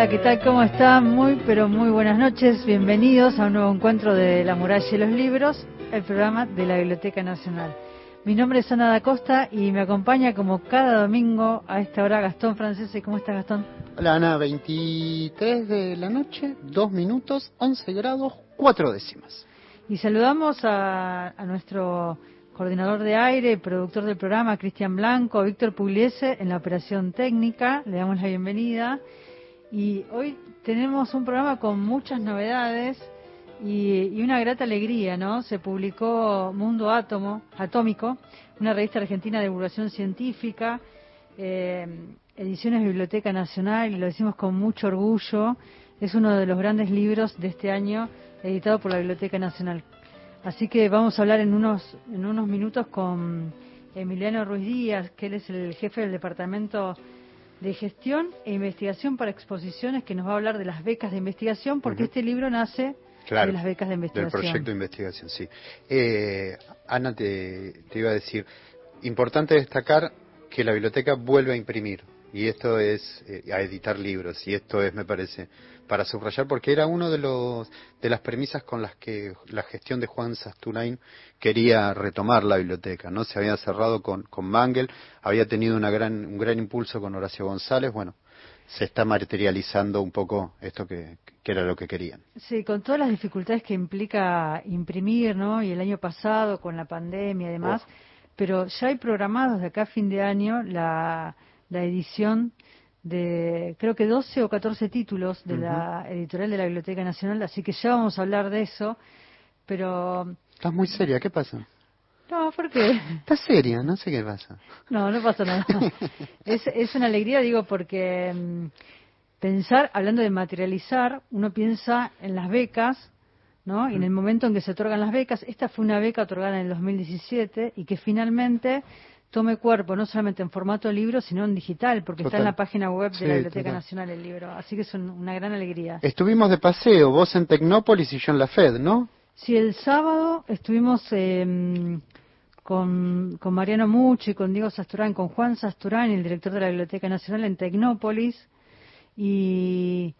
Hola, ¿qué tal? ¿Cómo están? Muy, pero muy buenas noches. Bienvenidos a un nuevo encuentro de La Muralla y los Libros, el programa de la Biblioteca Nacional. Mi nombre es Ana da Costa y me acompaña como cada domingo a esta hora Gastón Francese. ¿Cómo está Gastón? Hola Ana, 23 de la noche, 2 minutos, 11 grados, 4 décimas. Y saludamos a, a nuestro coordinador de aire y productor del programa, Cristian Blanco, Víctor Pugliese en la operación técnica. Le damos la bienvenida. Y hoy tenemos un programa con muchas novedades y, una grata alegría, ¿no? Se publicó Mundo Átomo, Atómico, una revista argentina de divulgación científica, eh, Ediciones Biblioteca Nacional, y lo decimos con mucho orgullo. Es uno de los grandes libros de este año editado por la Biblioteca Nacional. Así que vamos a hablar en unos, en unos minutos con Emiliano Ruiz Díaz, que él es el jefe del Departamento de Gestión e Investigación para Exposiciones, que nos va a hablar de las becas de investigación, porque este libro nace de las becas de investigación. Del proyecto de investigación, sí. Eh, Ana, te, te iba a decir, importante destacar que la biblioteca vuelve a imprimir y esto es eh, a editar libros y esto es me parece para subrayar porque era uno de los de las premisas con las que la gestión de Juan Sasturain quería retomar la biblioteca no se había cerrado con con Mangel había tenido una gran un gran impulso con Horacio González bueno se está materializando un poco esto que, que era lo que querían. Sí con todas las dificultades que implica imprimir no y el año pasado con la pandemia y demás pero ya hay programados de acá a fin de año la la edición de creo que 12 o 14 títulos de la editorial de la Biblioteca Nacional, así que ya vamos a hablar de eso, pero... Estás muy seria, ¿qué pasa? No, ¿por qué? Estás seria, no sé qué pasa. No, no pasa nada. es, es una alegría, digo, porque mm, pensar, hablando de materializar, uno piensa en las becas, ¿no? Y en el momento en que se otorgan las becas, esta fue una beca otorgada en el 2017 y que finalmente tome cuerpo, no solamente en formato libro, sino en digital, porque está en la página web de la Biblioteca Nacional el libro. Así que es una gran alegría. Estuvimos de paseo, vos en Tecnópolis y yo en la FED, ¿no? Sí, el sábado estuvimos em, con, con, Mariano Muchi, con Diego Sasturán, con Juan Sasturán, el director de la Biblioteca Nacional en Tecnópolis, y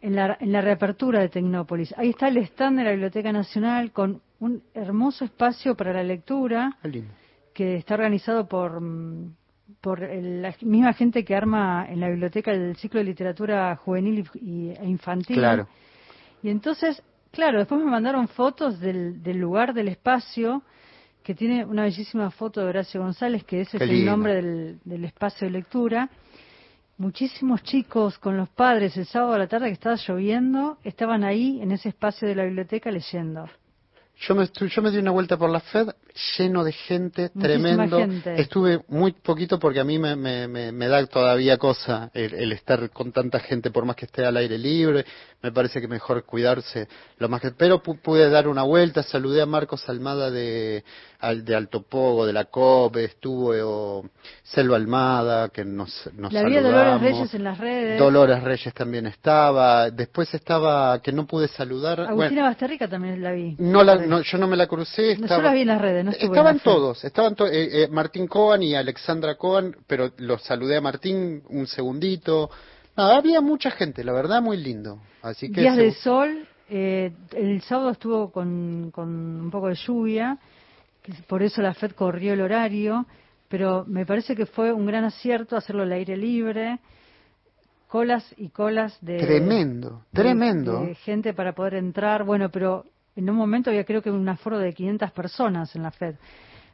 en la, en la reapertura de Tecnópolis. Ahí está el stand de la Biblioteca Nacional con un hermoso espacio para la lectura. Lindo que está organizado por, mm, por la misma gente que arma en la biblioteca el ciclo de literatura juvenil y, e infantil. Claro. Y entonces, claro, después me mandaron fotos del, del lugar, del espacio, que tiene una bellísima foto de Horacio González, que ese es el nombre del, del espacio de lectura. Muchísimos chicos con los padres el sábado a la tarde que estaba lloviendo estaban ahí en ese espacio de la biblioteca leyendo. Yo me, yo me di una vuelta por la FED lleno de gente, tremendo. Estuve muy poquito porque a mí me, me, me, da todavía cosa el, estar con tanta gente, por más que esté al aire libre. Me parece que mejor cuidarse lo más que. Pero pude dar una vuelta, saludé a Marcos Almada de, de Alto Pogo, de la COP, estuvo Selva Almada, que nos, nos La vida Dolores Reyes en las redes. Dolores Reyes también estaba. Después estaba, que no pude saludar. Agustina Basterrica también la vi. No la, yo no me la crucé. Estaba, yo la vi en las redes, no Estaban todos, estaban eh, eh, Martín Cohen y Alexandra Cohen, pero los saludé a Martín un segundito. No, había mucha gente, la verdad, muy lindo. Así que Días de sol, eh, el sábado estuvo con, con un poco de lluvia, por eso la FED corrió el horario, pero me parece que fue un gran acierto hacerlo al aire libre colas y colas de tremendo tremendo de gente para poder entrar bueno pero en un momento había creo que un aforo de 500 personas en la FED.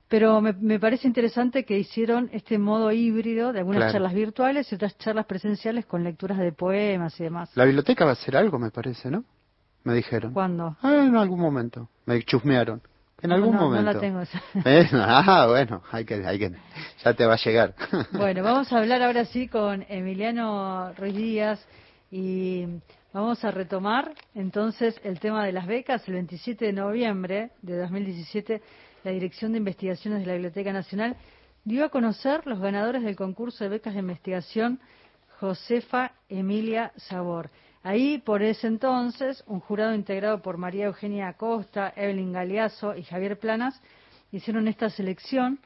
Pero me, parece interesante que hicieron este modo híbrido de algunas charlas virtuales y otras charlas presenciales con lecturas de poemas y demás. La biblioteca va a hacer algo, me parece, ¿no? Me dijeron. ¿Cuándo? Ah, en algún momento. Me chusmearon. En algún momento. No la tengo esa. ¿Eh? Ah, bueno, hay que, hay que, ya te va a llegar. Bueno, vamos a hablar ahora sí con Emiliano Ruiz Díaz y Vamos a retomar entonces el tema de las becas. El 27 de noviembre de 2017, la Dirección de Investigaciones de la Biblioteca Nacional dio a conocer los ganadores del concurso de becas de investigación Josefa Emilia Sabor. Ahí, por ese entonces, un jurado integrado por María Eugenia Acosta, Evelyn Galeazo y Javier Planas hicieron esta selección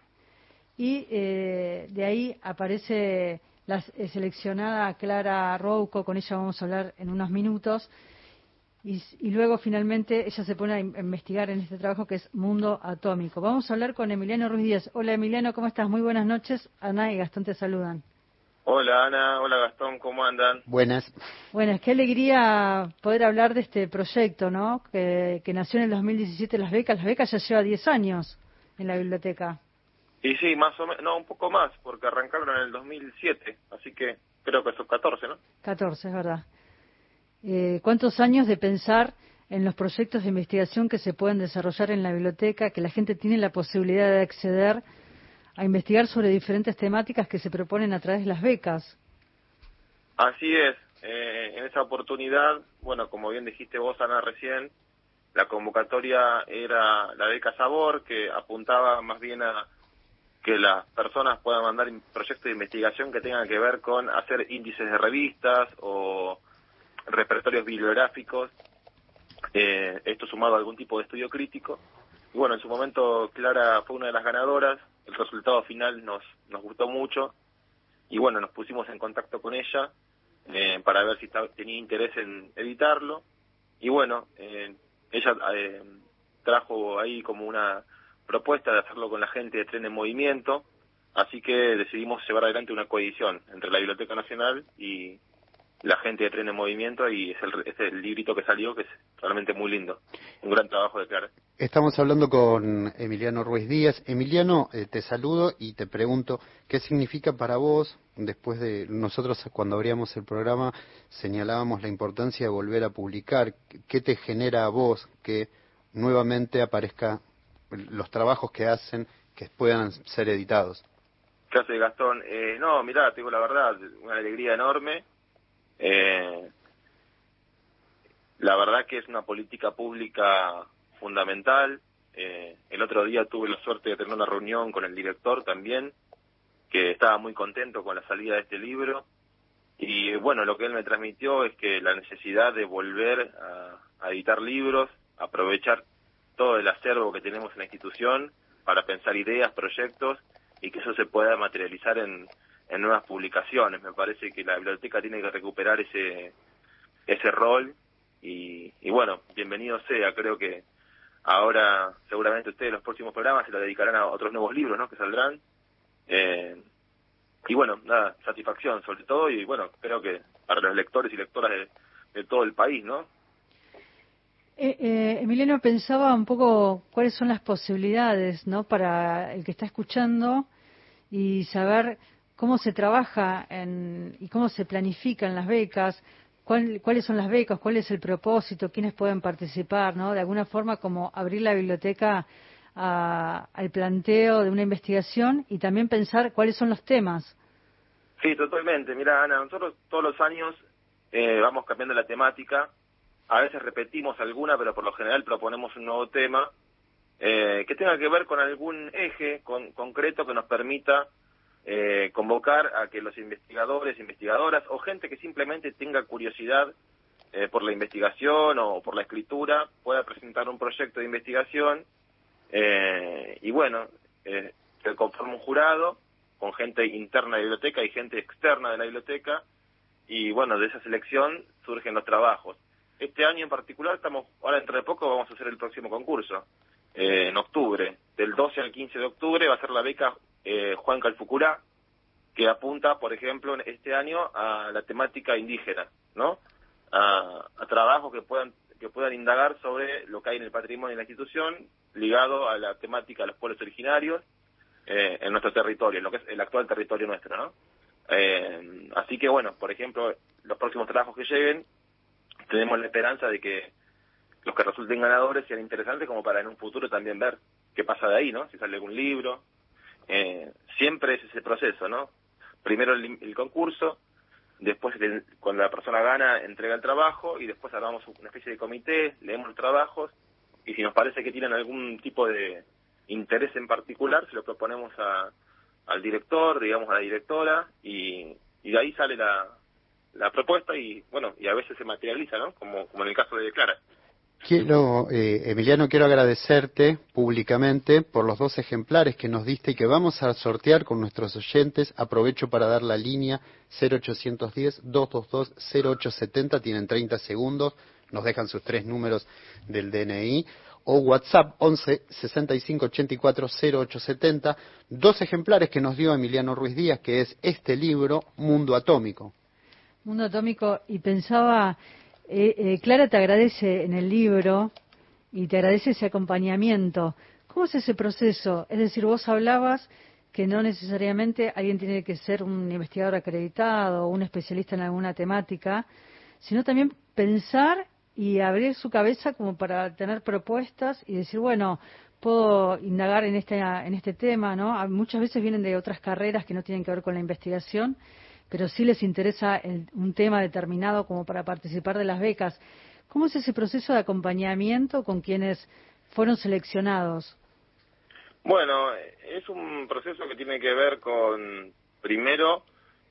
y eh, de ahí aparece la seleccionada Clara Rouco, con ella vamos a hablar en unos minutos. Y, luego finalmente ella se pone a investigar en este trabajo que es Mundo Atómico. Vamos a hablar con Emiliano Ruiz Díaz. Hola Emiliano, ¿cómo estás? Muy buenas noches. Ana y Gastón te saludan. Hola Ana, hola Gastón, ¿cómo andan? Buenas. Buenas, qué alegría poder hablar de este proyecto, ¿no? Que, nació en el 2017 las becas. Las becas ya lleva 10 años en la biblioteca. Y sí, más o menos, no, un poco más, porque arrancaron en el 2007, así que creo que son 14, ¿no? 14, es verdad. Eh, cuántos años de pensar en los proyectos de investigación que se pueden desarrollar en la biblioteca, que la gente tiene la posibilidad de acceder a investigar sobre diferentes temáticas que se proponen a través de las becas. Así es. Eh, en esa oportunidad, bueno, como bien dijiste vos, Ana, recién, la convocatoria era la beca Sabor, que apuntaba más bien a que las personas puedan mandar proyectos de investigación que tengan que ver con hacer índices de revistas o repertorios bibliográficos, eh, esto sumado a algún tipo de estudio crítico. Y bueno, en su momento Clara fue una de las ganadoras, el resultado final nos, nos gustó mucho y bueno, nos pusimos en contacto con ella eh, para ver si tenía interés en editarlo y bueno, eh, ella eh, trajo ahí como una propuesta de hacerlo con la gente de Tren en Movimiento, así que decidimos llevar adelante una coedición entre la Biblioteca Nacional y, la gente de Tren en Movimiento y es el, es el librito que salió que es realmente muy lindo. Un gran trabajo de Clara. Estamos hablando con Emiliano Ruiz Díaz. Emiliano, eh, te saludo y te pregunto, ¿qué significa para vos, después de nosotros cuando abríamos el programa señalábamos la importancia de volver a publicar, ¿qué te genera a vos que nuevamente aparezca los trabajos que hacen que puedan ser editados? ¿Qué hace Gastón? Eh, no, mirá, tengo la verdad, una alegría enorme eh, la verdad que es una política pública fundamental. Eh, el otro día tuve la suerte de tener una reunión con el director también, que estaba muy contento con la salida de este libro. Y bueno, lo que él me transmitió es que la necesidad de volver a, editar libros, aprovechar todo el acervo que tenemos en la institución para pensar ideas, proyectos y que eso se pueda materializar en, en nuevas publicaciones. Me parece que la biblioteca tiene que recuperar ese, ese rol y, y bueno, bienvenido sea. Creo que ahora seguramente ustedes los próximos programas se lo dedicarán a otros nuevos libros ¿no? que saldrán. Eh, y bueno, nada, satisfacción sobre todo y bueno, creo que para los lectores y lectoras de, todo el país, ¿no? Eh, eh, Emiliano pensaba un poco cuáles son las posibilidades, ¿no? Para el que está escuchando y saber cómo se trabaja y cómo se planifican las becas, cuáles son las becas, cuál es el propósito, quiénes pueden participar, ¿no? De alguna forma como abrir la biblioteca al planteo de una investigación y también pensar cuáles son los temas. Sí, totalmente. Mira, Ana, nosotros todos los años eh, vamos cambiando la temática. A veces repetimos alguna, pero por lo general proponemos un nuevo tema eh, que tenga que ver con algún eje concreto que nos permita eh, convocar a que los investigadores, investigadoras o gente que simplemente tenga curiosidad eh, por la investigación o por la escritura pueda presentar un proyecto de investigación eh, y bueno, eh, se conforma un jurado con gente interna de la biblioteca y gente externa de la biblioteca y bueno, de esa selección surgen los trabajos. Este año en particular estamos, ahora dentro de poco vamos a hacer el próximo concurso, eh, en octubre, del 12 al 15 de octubre va a ser la beca eh, Juan Calfucurá, que apunta, por ejemplo, este año a la temática indígena, ¿no? A, trabajos que puedan que puedan indagar sobre lo que hay en el patrimonio de la institución ligado a la temática de los pueblos originarios eh, en nuestro territorio, en lo que es el actual territorio nuestro, ¿no? Eh, así que bueno, por ejemplo, los próximos trabajos que lleguen, tenemos la esperanza de que los que resulten ganadores sean interesantes como para en un futuro también ver qué pasa de ahí, ¿no? Si sale algún libro, eh, siempre es ese proceso, ¿no? Primero el, concurso, después cuando la persona gana entrega el trabajo y después armamos una especie de comité, leemos los trabajos y si nos parece que tienen algún tipo de interés en particular, se lo proponemos a, al director, digamos a la directora y, y de ahí sale la, la propuesta y bueno, y a veces se materializa, ¿no? Como, en el caso de Clara. Quiero, eh, Emiliano, quiero agradecerte públicamente por los dos ejemplares que nos diste y que vamos a sortear con nuestros oyentes. Aprovecho para dar la línea 0810-222-0870, tienen 30 segundos, nos dejan sus tres números del DNI o WhatsApp 11 65 84 0870, dos ejemplares que nos dio Emiliano Ruiz Díaz, que es este libro, Mundo Atómico. Mundo Atómico, y pensaba, eh, eh, Clara te agradece en el libro y te agradece ese acompañamiento. ¿Cómo es ese proceso? Es decir, vos hablabas que no necesariamente alguien tiene que ser un investigador acreditado o un especialista en alguna temática, sino también pensar y abrir su cabeza como para tener propuestas y decir, bueno, puedo indagar en este, en este tema, ¿no? Muchas veces vienen de otras carreras que no tienen que ver con la investigación, pero sí les interesa un tema determinado como para participar de las becas. ¿Cómo es ese proceso de acompañamiento con quienes fueron seleccionados? Bueno, es un proceso que tiene que ver con, primero,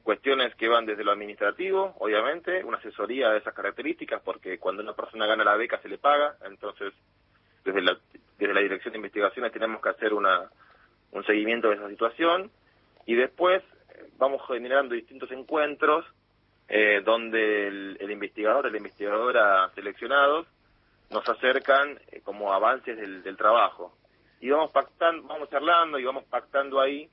cuestiones que van desde lo administrativo, obviamente, una asesoría de esas características, porque cuando una persona gana la beca se le paga, entonces desde la, desde la Dirección de Investigaciones tenemos que hacer una, un seguimiento de esa situación y después vamos generando distintos encuentros eh, donde el, investigador, la investigadora seleccionados nos acercan eh, como avances del, del trabajo. Y vamos pactando, vamos charlando y vamos pactando ahí,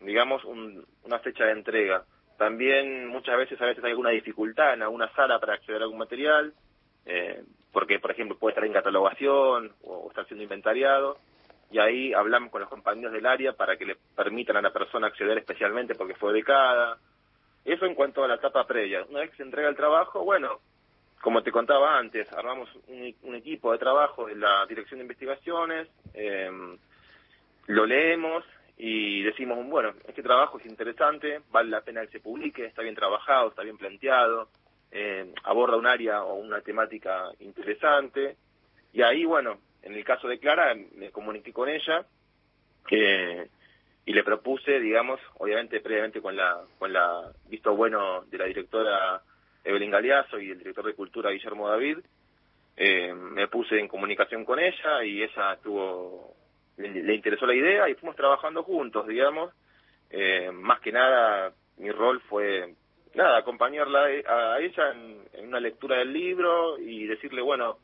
digamos, una fecha de entrega. También muchas veces a veces hay alguna dificultad en alguna sala para acceder a algún material, eh, porque por ejemplo puede estar en catalogación o, estar siendo inventariado, y ahí hablamos con los compañeros del área para que le permitan a la persona acceder especialmente porque fue becada. Eso en cuanto a la etapa previa. Una vez que se entrega el trabajo, bueno, como te contaba antes, armamos un, equipo de trabajo en la Dirección de Investigaciones, eh, lo leemos, y decimos, bueno, este trabajo es interesante, vale la pena que se publique, está bien trabajado, está bien planteado, eh, aborda un área o una temática interesante. Y ahí, bueno, en el caso de Clara, me comuniqué con ella y le propuse, digamos, obviamente previamente con la con la visto bueno de la directora Evelyn Galeazo y el director de Cultura Guillermo David, eh, me puse en comunicación con ella y ella estuvo le, interesó la idea y fuimos trabajando juntos, digamos. Eh, más que nada, mi rol fue, nada, acompañarla a ella en, una lectura del libro y decirle, bueno,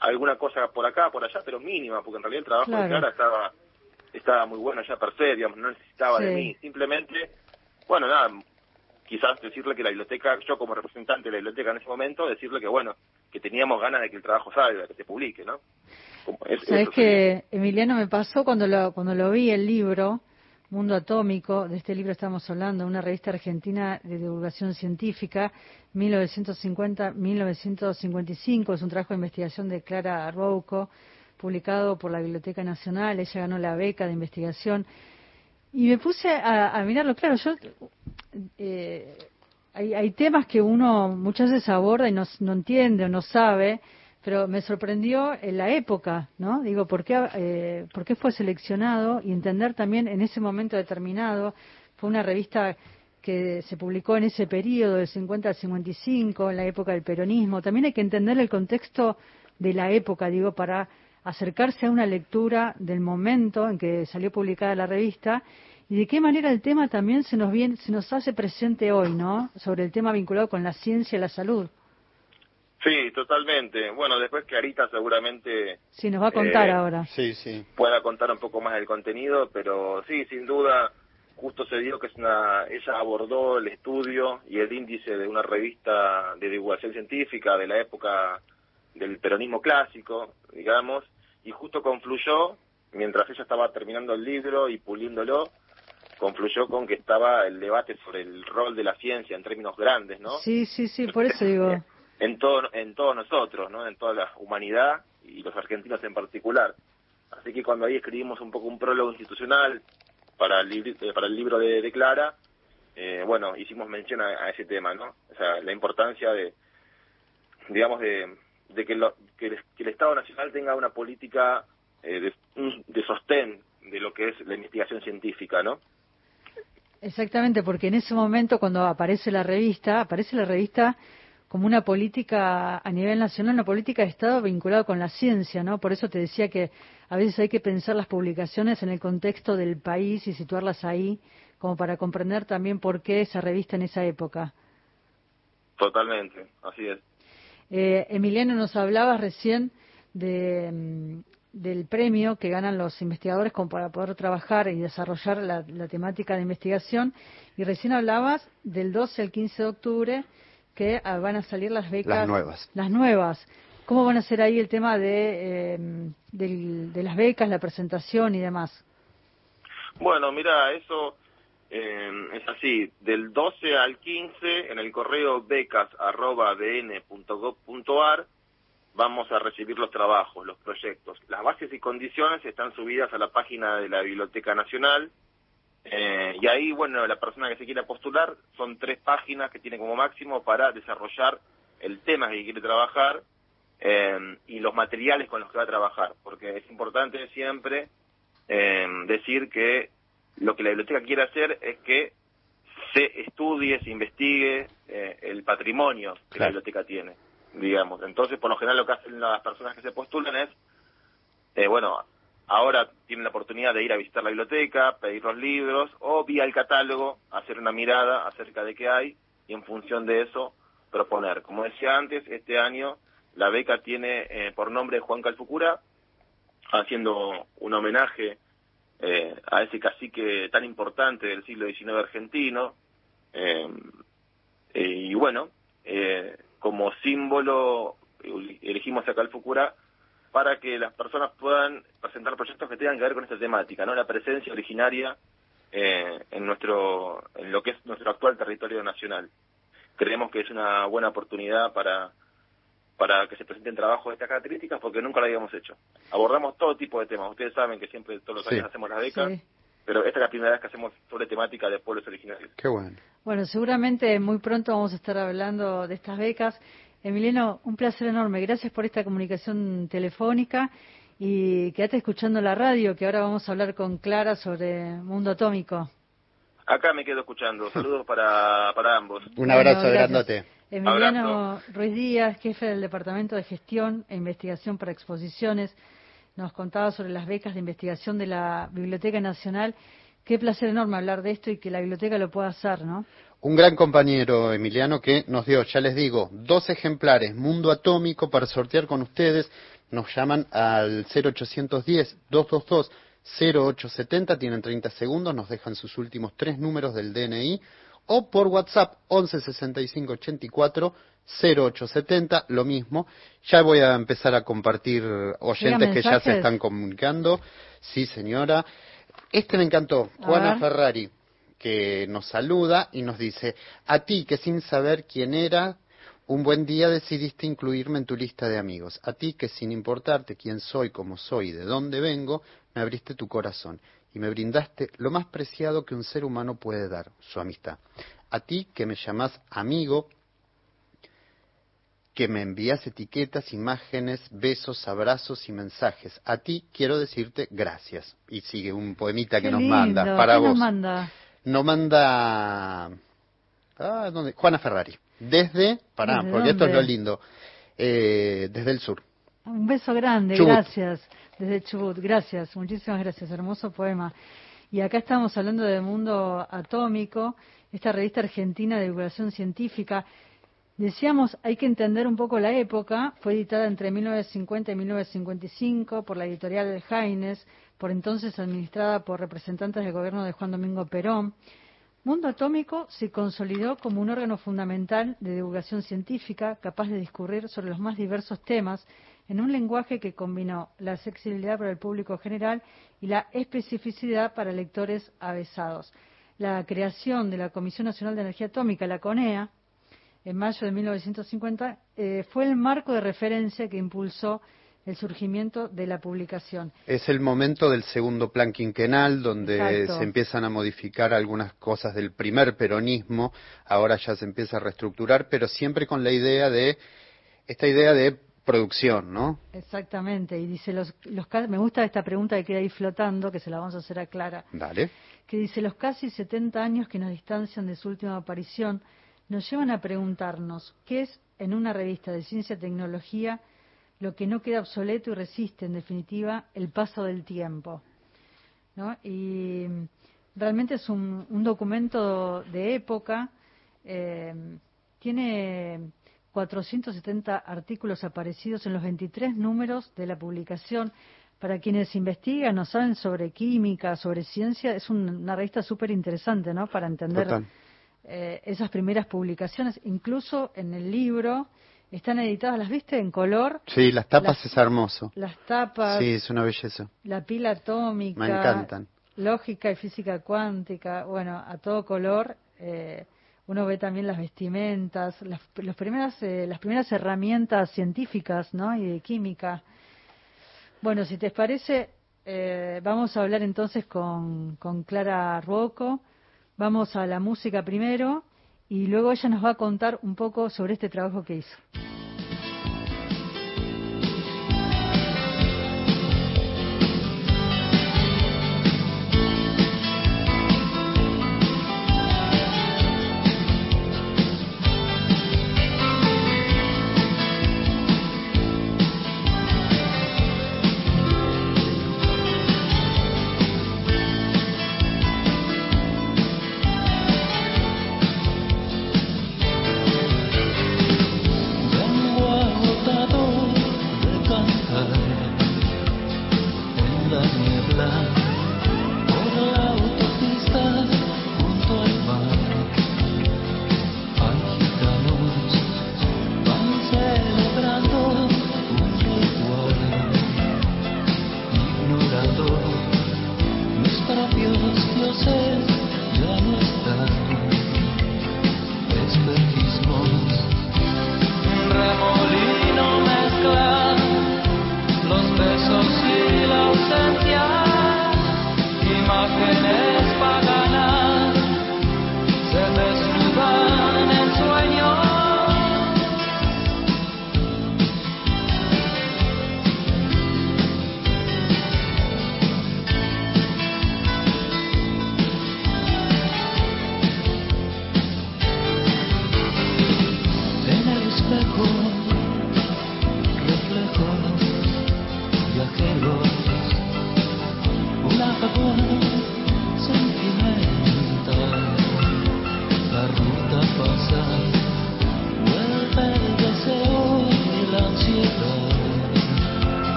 alguna cosa por acá, por allá, pero mínima, porque en realidad el trabajo de Clara estaba, estaba muy bueno ya per se, digamos, no necesitaba de mí. Simplemente, bueno, nada, quizás decirle que la biblioteca, yo como representante de la biblioteca en ese momento, decirle que, bueno, que teníamos ganas de que el trabajo salga, que se publique, ¿no? Sabes que Emiliano me pasó cuando lo, cuando lo vi el libro Mundo Atómico, de este libro estamos hablando, una revista argentina de divulgación científica, 1950-1955, es un trabajo de investigación de Clara Rouco, publicado por la Biblioteca Nacional, ella ganó la beca de investigación, y me puse a, mirarlo, claro, yo... Eh, hay, hay, temas que uno muchas veces aborda y no entiende o no sabe, pero me sorprendió en la época, ¿no? Digo, ¿por qué, eh, ¿por qué fue seleccionado? Y entender también en ese momento determinado, fue una revista que se publicó en ese periodo del 50 al 55, en la época del peronismo. También hay que entender el contexto de la época, digo, para acercarse a una lectura del momento en que salió publicada la revista y de qué manera el tema también se nos viene, se nos hace presente hoy, ¿no? Sobre el tema vinculado con la ciencia y la salud. Sí, totalmente. Bueno, después que Arita seguramente... Sí, nos va a contar eh, ahora. Sí, sí. Pueda contar un poco más del contenido, pero sí, sin duda, justo se dio que es una... Ella abordó el estudio y el índice de una revista de divulgación científica de la época del peronismo clásico, digamos, y justo confluyó, mientras ella estaba terminando el libro y puliéndolo, confluyó con que estaba el debate sobre el rol de la ciencia en términos grandes, ¿no? Sí, sí, sí, por eso digo en todo en todos nosotros, ¿no? En toda la humanidad y los argentinos en particular. Así que cuando ahí escribimos un poco un prólogo institucional para el, libro, eh, para el libro de, Clara, eh, bueno, hicimos mención a, ese tema, ¿no? O sea, la importancia de, digamos, de, de que, lo, que, el, Estado Nacional tenga una política eh, de, de sostén de lo que es la investigación científica, ¿no? Exactamente, porque en ese momento cuando aparece la revista, aparece la revista como una política a nivel nacional, una política de Estado vinculada con la ciencia, ¿no? Por eso te decía que a veces hay que pensar las publicaciones en el contexto del país y situarlas ahí, como para comprender también por qué esa revista en esa época. Totalmente, así es. Eh, Emiliano, nos hablabas recién de, mm, del premio que ganan los investigadores como para poder trabajar y desarrollar la, la, temática de investigación. Y recién hablabas del 12 al 15 de octubre que ah, van a salir las becas. Las nuevas. Las nuevas. ¿Cómo van a ser ahí el tema de, eh, de, las becas, la presentación y demás? Bueno, mira, eso eh, es así. Del 12 al 15, en el correo becas.bn.gov.ar vamos a recibir los trabajos, los proyectos. Las bases y condiciones están subidas a la página de la Biblioteca Nacional. Eh, y ahí, bueno, la persona que se quiera postular son tres páginas que tiene como máximo para desarrollar el tema que quiere trabajar eh, y los materiales con los que va a trabajar, porque es importante siempre eh, decir que lo que la biblioteca quiere hacer es que se estudie, se investigue eh, el patrimonio que la biblioteca tiene digamos. Entonces, por lo general, lo que hacen las personas que se postulan es, eh, bueno, ahora tienen la oportunidad de ir a visitar la biblioteca, pedir los libros, o vía el catálogo, hacer una mirada acerca de qué hay, y en función de eso, proponer. Como decía antes, este año la beca tiene eh, por nombre Juan Calfucura, haciendo un homenaje eh, a ese cacique tan importante del siglo XIX argentino. Eh, y bueno, eh, como símbolo elegimos a Calfucura para que las personas puedan presentar proyectos que tengan que ver con esta temática, no la presencia originaria eh, en nuestro en lo que es nuestro actual territorio nacional. Creemos que es una buena oportunidad para para que se presenten trabajos de estas características porque nunca lo habíamos hecho. Abordamos todo tipo de temas. Ustedes saben que siempre todos los años hacemos las becas. Pero esta es la primera vez que hacemos sobre temática de pueblos originarios. Qué bueno. Bueno, seguramente muy pronto vamos a estar hablando de estas becas. Emiliano, un placer enorme. Gracias por esta comunicación telefónica y quédate escuchando la radio, que ahora vamos a hablar con Clara sobre mundo atómico. Acá me quedo escuchando. Saludos para, para ambos. Un abrazo bueno, grandote. Emiliano Ruiz Díaz, jefe del Departamento de Gestión e Investigación para Exposiciones nos contaba sobre las becas de investigación de la Biblioteca Nacional. Qué placer enorme hablar de esto y que la biblioteca lo pueda hacer, ¿no? Un gran compañero, Emiliano, que nos dio, ya les digo, dos ejemplares, Mundo Atómico, para sortear con ustedes. Nos llaman al 0810-222-0870, tienen 30 segundos, nos dejan sus últimos tres números del DNI, o por WhatsApp 116584 0870, lo mismo. Ya voy a empezar a compartir oyentes que ya se están comunicando. Sí, señora. Este me encantó. Juana Ferrari, que nos saluda y nos dice, a ti que sin saber quién era, un buen día decidiste incluirme en tu lista de amigos. A ti que sin importarte quién soy, cómo soy, de dónde vengo, me abriste tu corazón y me brindaste lo más preciado que un ser humano puede dar, su amistad. A ti que me llamás amigo, que me envías etiquetas, imágenes, besos, abrazos y mensajes. A ti quiero decirte gracias. Y sigue un poemita que nos manda para vos. Nos manda? Nos manda ah, ¿dónde? Juana Ferrari. Desde, pará, porque esto es lo lindo, eh, desde el sur. Un beso grande, gracias. Desde Chubut, gracias, muchísimas gracias, hermoso poema. Y acá estamos hablando de Mundo Atómico, esta revista argentina de divulgación científica Decíamos, hay que entender un poco la época. Fue editada entre 1950 y 1955 por la editorial Jaines, por entonces administrada por representantes del gobierno de Juan Domingo Perón. Mundo Atómico se consolidó como un órgano fundamental de divulgación científica capaz de discurrir sobre los más diversos temas en un lenguaje que combinó la accesibilidad para el público general y la especificidad para lectores avesados. La creación de la Comisión Nacional de Energía Atómica, la CONEA, en mayo de 1950, eh, fue el marco de referencia que impulsó el surgimiento de la publicación. Es el momento del segundo plan quinquenal, donde se empiezan a modificar algunas cosas del primer peronismo, ahora ya se empieza a reestructurar, pero siempre con la idea de, esta idea de producción, ¿no? Exactamente, y dice, los, los, me gusta esta pregunta que queda ahí flotando, que se la vamos a hacer a Clara. Dale. Que dice, los casi 70 años que nos distancian de su última aparición, nos llevan a preguntarnos qué es en una revista de ciencia y tecnología lo que no queda obsoleto y resiste, en definitiva, el paso del tiempo. ¿no? Y realmente es un, documento de época, eh, tiene 470 artículos aparecidos en los 23 números de la publicación. Para quienes investigan o saben sobre química, sobre ciencia, es una revista súper interesante, ¿no? Para entender eh, esas primeras publicaciones. Incluso en el libro están editadas, ¿las viste en color? Sí, las tapas es hermoso. Las tapas. Sí, es una belleza. La pila atómica. Me encantan. Lógica y física cuántica, bueno, a todo color. Eh, uno ve también las vestimentas, las, primeras, eh, las primeras herramientas científicas ¿no? y de química. Bueno, si te parece, eh, vamos a hablar entonces con, con Clara Ruoco. Vamos a la música primero y luego ella nos va a contar un poco sobre este trabajo que hizo.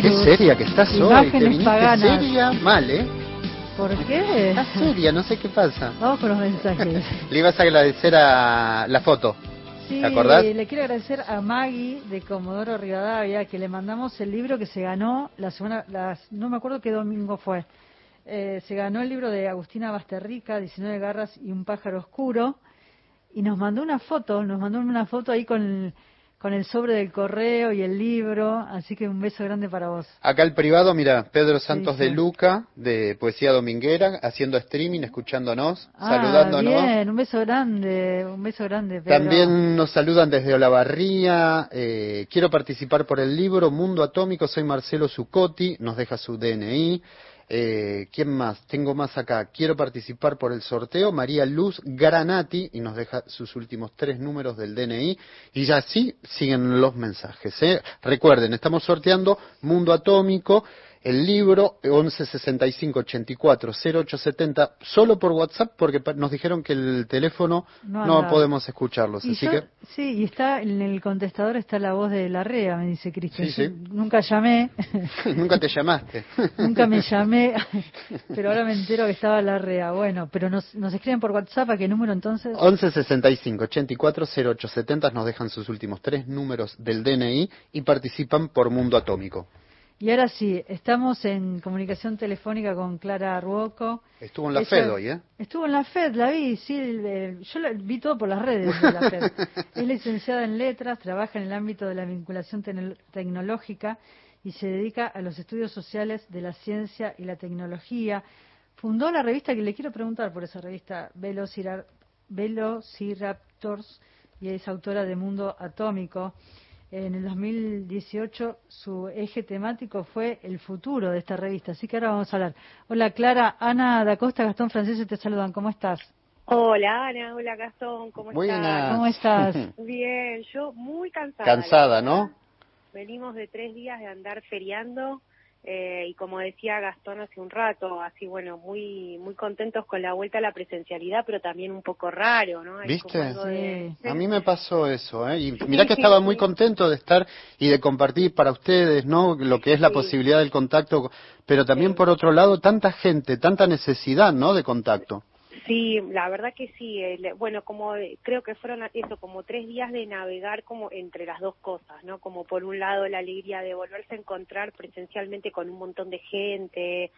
Qué seria que estás hoy. Te viniste seria, mal, ¿eh? ¿Por qué? Estás seria, no sé qué pasa. Vamos con los mensajes. Le ibas a agradecer a la foto. Sí, ¿Te acordás? le quiero agradecer a Maggie de Comodoro Rivadavia que le mandamos el libro que se ganó la semana, las, no me acuerdo qué domingo fue. Eh, se ganó el libro de Agustina Basterrica, 19 garras y un pájaro oscuro, y nos mandó una foto, nos mandó una foto ahí con con el sobre del correo y el libro, así que un beso grande para vos. Acá el privado, mira, Pedro Santos de Luca, de Poesía Dominguera, haciendo streaming, escuchándonos, ah, saludándonos. Bien, un beso grande, un beso grande. Pedro. También nos saludan desde Olavarría, eh, quiero participar por el libro Mundo Atómico, soy Marcelo Zucotti, nos deja su DNI. Eh, ¿Quién más? Tengo más acá. Quiero participar por el sorteo. María Luz Granati y nos deja sus últimos tres números del DNI. Y ya sí siguen los mensajes. ¿eh? Recuerden, estamos sorteando Mundo Atómico. El libro 11 65 84 0870 solo por WhatsApp porque nos dijeron que el teléfono no, podemos escucharlos. Así que... Sí, y está en el contestador está la voz de la REA, me dice Cristian. Nunca llamé. nunca te llamaste. nunca me llamé, pero ahora me entero que estaba la REA. Bueno, pero nos, nos escriben por WhatsApp, ¿a qué número entonces? 11 65 84 0870 nos dejan sus últimos tres números del DNI y participan por Mundo Atómico. Y ahora sí, estamos en comunicación telefónica con Clara Ruoco. Estuvo en la FED hoy, ¿eh? Estuvo en la FED, la vi, sí, yo la vi todo por las redes de la FED. es licenciada en letras, trabaja en el ámbito de la vinculación tecnológica y se dedica a los estudios sociales de la ciencia y la tecnología. Fundó la revista que le quiero preguntar por esa revista, Velociraptors, y es autora de Mundo Atómico. En el 2018 su eje temático fue el futuro de esta revista, así que ahora vamos a hablar. Hola Clara, Ana da Costa, Gastón Francés te saludan, ¿cómo estás? Hola Ana, hola Gastón, ¿cómo estás? ¿Cómo estás? Bien, yo muy cansada. Cansada, ¿no? Venimos de tres días de andar feriando eh, y como decía Gastón hace un rato, así bueno, muy muy contentos con la vuelta a la presencialidad, pero también un poco raro, ¿no? ¿Viste? A mí me pasó eso, ¿eh? Y mirá que estaba muy contento de estar y de compartir para ustedes, ¿no? Lo que es la posibilidad del contacto, pero también por otro lado, tanta gente, tanta necesidad, ¿no? De contacto. Sí, la verdad que sí. bueno, como creo que fueron eso, como tres días de navegar como entre las dos cosas, ¿no? Como por un lado la alegría de volverse a encontrar presencialmente con un montón de gente,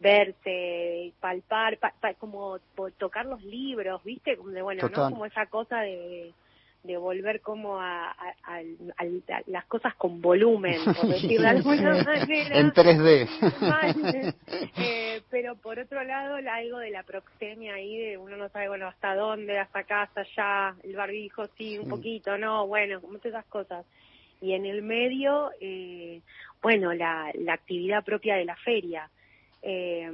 verse, palpar, como tocar los libros, ¿viste? Como bueno, ¿no? Como esa cosa de de volver como a, las cosas con volumen, por decirlo de alguna manera. En 3D. eh, pero por otro lado, algo de la proxemia ahí, de uno no sabe, bueno, hasta dónde, hasta acá, hasta allá, el barbijo, sí, un poquito, no, bueno, todas esas cosas. Y en el medio, eh, bueno, la, la actividad propia de la feria. Eh,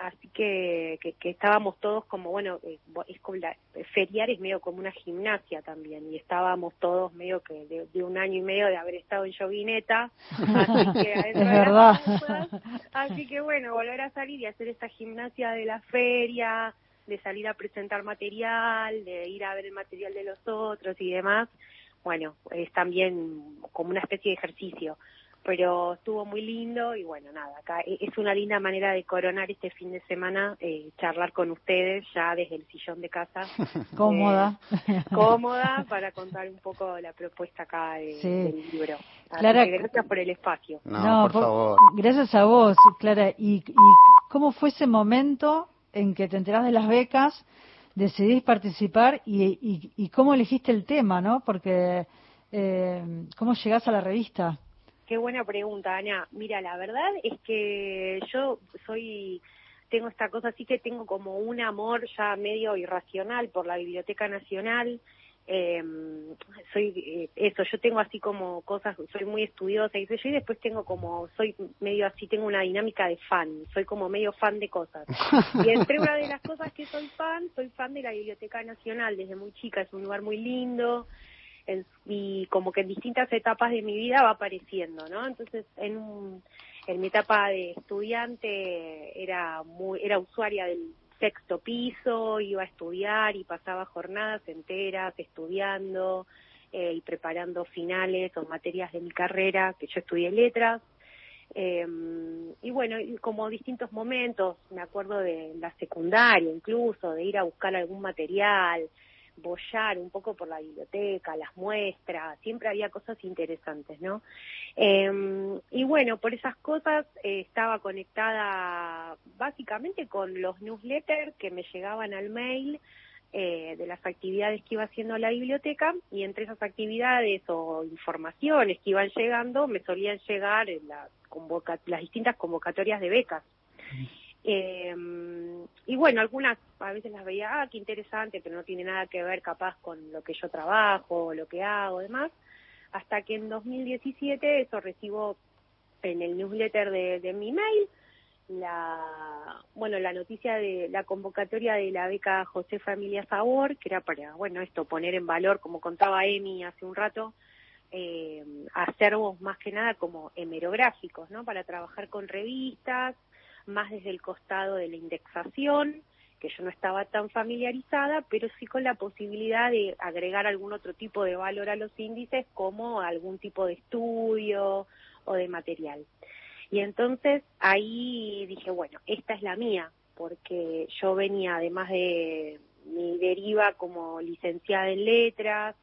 así que, que, estábamos todos como, bueno, eh, es como la, feriar es medio como una gimnasia también, y estábamos todos medio que de, un año y medio de haber estado en yoguineta, así que es verdad. así que bueno, volver a salir y hacer esta gimnasia de la feria, de salir a presentar material, de ir a ver el material de los otros y demás, bueno, es también como una especie de ejercicio pero estuvo muy lindo y bueno, nada, acá e-, es una linda manera de coronar este fin de semana, eh, charlar con ustedes ya desde el sillón de casa. cómoda. Eh, cómoda para contar un poco la propuesta acá del libro. Clara, gracias por el espacio. No, por, favor. Gracias a vos, Clara. ¿Y, ¿Y cómo fue ese momento en que te enterás de las becas, decidís participar y, y, cómo elegiste el tema, ¿no? Porque, eh, ¿cómo llegás a la revista? Qué buena pregunta, Ana. Mira, la verdad es que yo soy, tengo esta cosa así que tengo como un amor ya medio irracional por la Biblioteca Nacional. Eh, soy eh, eso, yo tengo así como cosas, soy muy estudiosa y, yo, y después tengo como, soy medio así, tengo una dinámica de fan, soy como medio fan de cosas. Y entre una de las cosas que soy fan, soy fan de la Biblioteca Nacional desde muy chica, es un lugar muy lindo, y como que en distintas etapas de mi vida va apareciendo, ¿no? Entonces, en, en mi etapa de estudiante era muy, era usuaria del sexto piso, iba a estudiar y pasaba jornadas enteras estudiando eh, y preparando finales o materias de mi carrera, que yo estudié letras. Eh, y bueno, como distintos momentos, me acuerdo de la secundaria incluso, de ir a buscar algún material, bollar un poco por la biblioteca, las muestras, siempre había cosas interesantes, ¿no? Em, y bueno, por esas cosas eh, estaba conectada básicamente con los newsletters que me llegaban al mail eh, de las actividades que iba haciendo la biblioteca y entre esas actividades o informaciones que iban llegando me solían llegar las, las distintas convocatorias de becas. Eh, y bueno, algunas a veces las veía, ah, qué interesante, pero no tiene nada que ver capaz con lo que yo trabajo, lo que hago, demás. Hasta que en 2017 eso recibo en el newsletter de, mi mail la bueno la noticia de la convocatoria de la beca José Familia Sabor que era para bueno esto poner en valor como contaba Emi hace un rato eh, acervos más que nada como hemerográficos, ¿no? Para trabajar con revistas, más desde el costado de la indexación, que yo no estaba tan familiarizada, pero sí con la posibilidad de agregar algún otro tipo de valor a los índices, como algún tipo de estudio o de material. Y entonces ahí dije, bueno, esta es la mía, porque yo venía, además de mi deriva como licenciada en letras,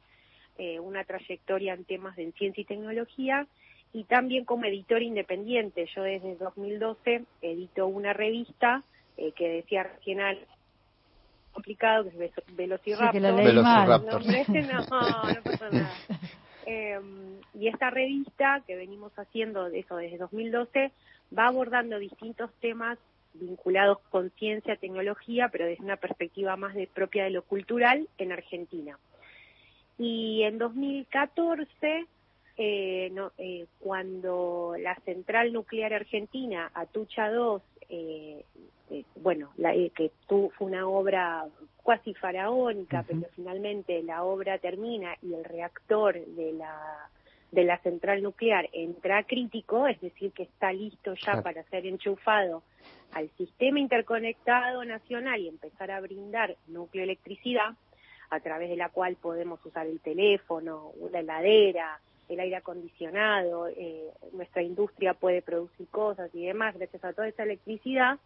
eh, una trayectoria en temas de ciencia y tecnología, y también como editor independiente. Yo desde 2012 edito una revista eh, que decía regional complicado, que es Velociraptor. Sí, Velociraptor. No, no, pasa nada. Em, y esta revista que venimos haciendo eso desde 2012 va abordando distintos temas vinculados con ciencia, tecnología, pero desde una perspectiva más de, propia de lo cultural en Argentina. Y en 2014, eh, no, eh, cuando la central nuclear argentina, Atucha 2, eh, eh, bueno, la, eh, que tu, fue una obra cuasi faraónica, pero finalmente la obra termina y el reactor de la de la central nuclear entra crítico, es decir, que está listo ya para ser enchufado al sistema interconectado nacional y empezar a brindar núcleo electricidad, a través de la cual podemos usar el teléfono, la heladera, el aire acondicionado, eh, nuestra industria puede producir cosas y demás gracias a toda esa electricidad,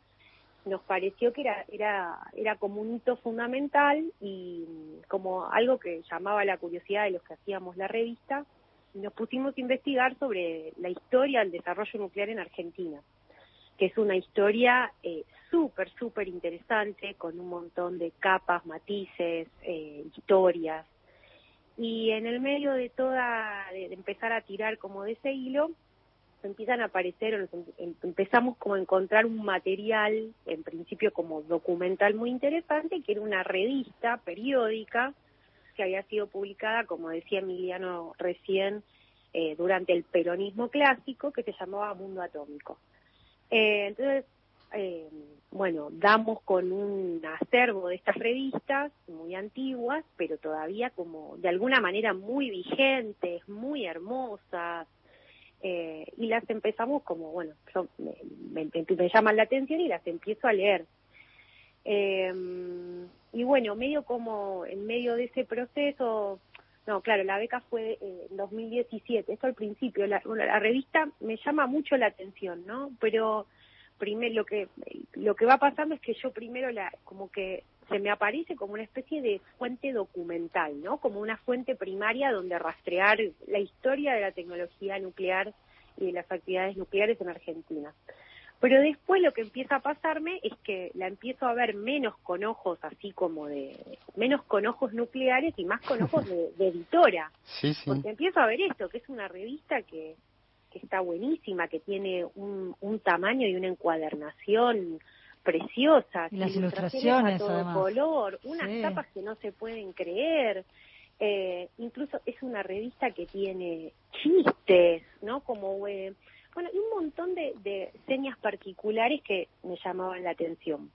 nos pareció que era, era, era como un hito fundamental y como algo que llamaba la curiosidad de los que hacíamos la revista, nos pusimos a investigar sobre la historia del desarrollo nuclear en Argentina, que es una historia eh, súper, súper interesante, con un montón de capas, matices, eh, historias. Y en el medio de toda, de, empezar a tirar como de ese hilo, empiezan a aparecer, em, em, empezamos como a encontrar un material, en principio como documental muy interesante, que era una revista periódica que había sido publicada, como decía Emiliano recién, eh, durante el peronismo clásico, que se llamaba Mundo Atómico. Eh, entonces, eh, bueno, damos con un acervo de estas revistas muy antiguas, pero todavía como de alguna manera muy vigentes, muy hermosas, eh, y las empezamos como, bueno, me, me, llaman la atención y las empiezo a leer. Eh, y bueno, medio como en medio de ese proceso, no, claro, la beca fue eh, en 2017, esto al principio, la, la revista me llama mucho la atención, ¿no? Pero primero lo que lo que va pasando es que yo primero la como que se me aparece como una especie de fuente documental, ¿no? Como una fuente primaria donde rastrear la historia de la tecnología nuclear y de las actividades nucleares en Argentina. Pero después lo que empieza a pasarme es que la empiezo a ver menos con ojos así como de, menos con ojos nucleares y más con ojos de, editora. Sí, sí. Porque empiezo a ver esto, que es una revista que, que está buenísima, que tiene un, un tamaño y una encuadernación preciosa, y las ilustraciones a todo color, unas tapas que no se pueden creer. Eh, incluso es una revista que tiene chistes, ¿no? Como eh, bueno, y un montón de, de señas particulares que me llamaban la atención.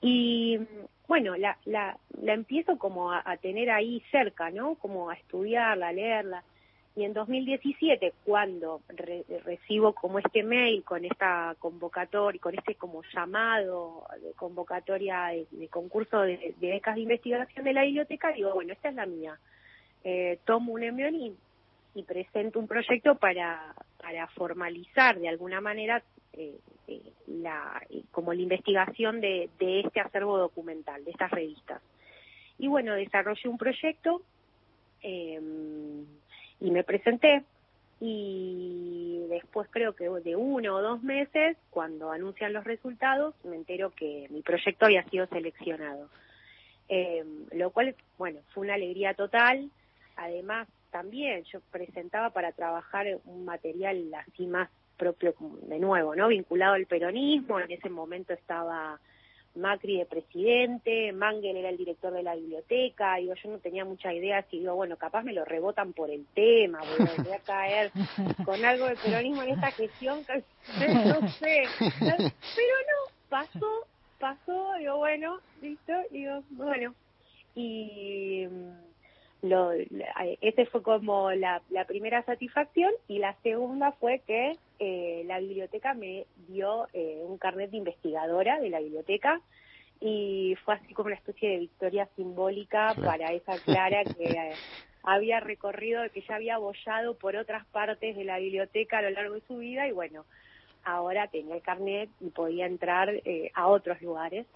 Y bueno, la, la, la empiezo como a, tener ahí cerca, ¿no? Como a estudiarla, a leerla. Y en 2017, cuando recibo como este mail con esta convocatoria, con este como llamado de convocatoria de, concurso de, becas de investigación de la biblioteca, digo, bueno, esta es la mía. Eh, tomo un envión y, presento un proyecto para, para formalizar de alguna manera eh, eh, la, eh, como la investigación de, de este acervo documental, de estas revistas. Y bueno, desarrollé un proyecto em, y me presenté y después creo que de uno o dos meses, cuando anuncian los resultados, me entero que mi proyecto había sido seleccionado. Em, lo cual, bueno, fue una alegría total. Además, también yo presentaba para trabajar un material así más propio, de nuevo, ¿no? Vinculado al peronismo, en ese momento estaba Macri de presidente, Mangel era el director de la biblioteca, digo, yo no tenía mucha idea si digo, bueno, capaz me lo rebotan por el tema, voy a, caer con algo de peronismo en esta gestión, no sé, pero no, pasó, pasó, digo, bueno, listo, digo, bueno, y lo, ese fue como la, primera satisfacción y la segunda fue que eh, la biblioteca me dio eh, un carnet de investigadora de la biblioteca y fue así como una especie de victoria simbólica para esa Clara que eh, había recorrido, que ya había bollado por otras partes de la biblioteca a lo largo de su vida y bueno, ahora tenía el carnet y podía entrar a otros lugares,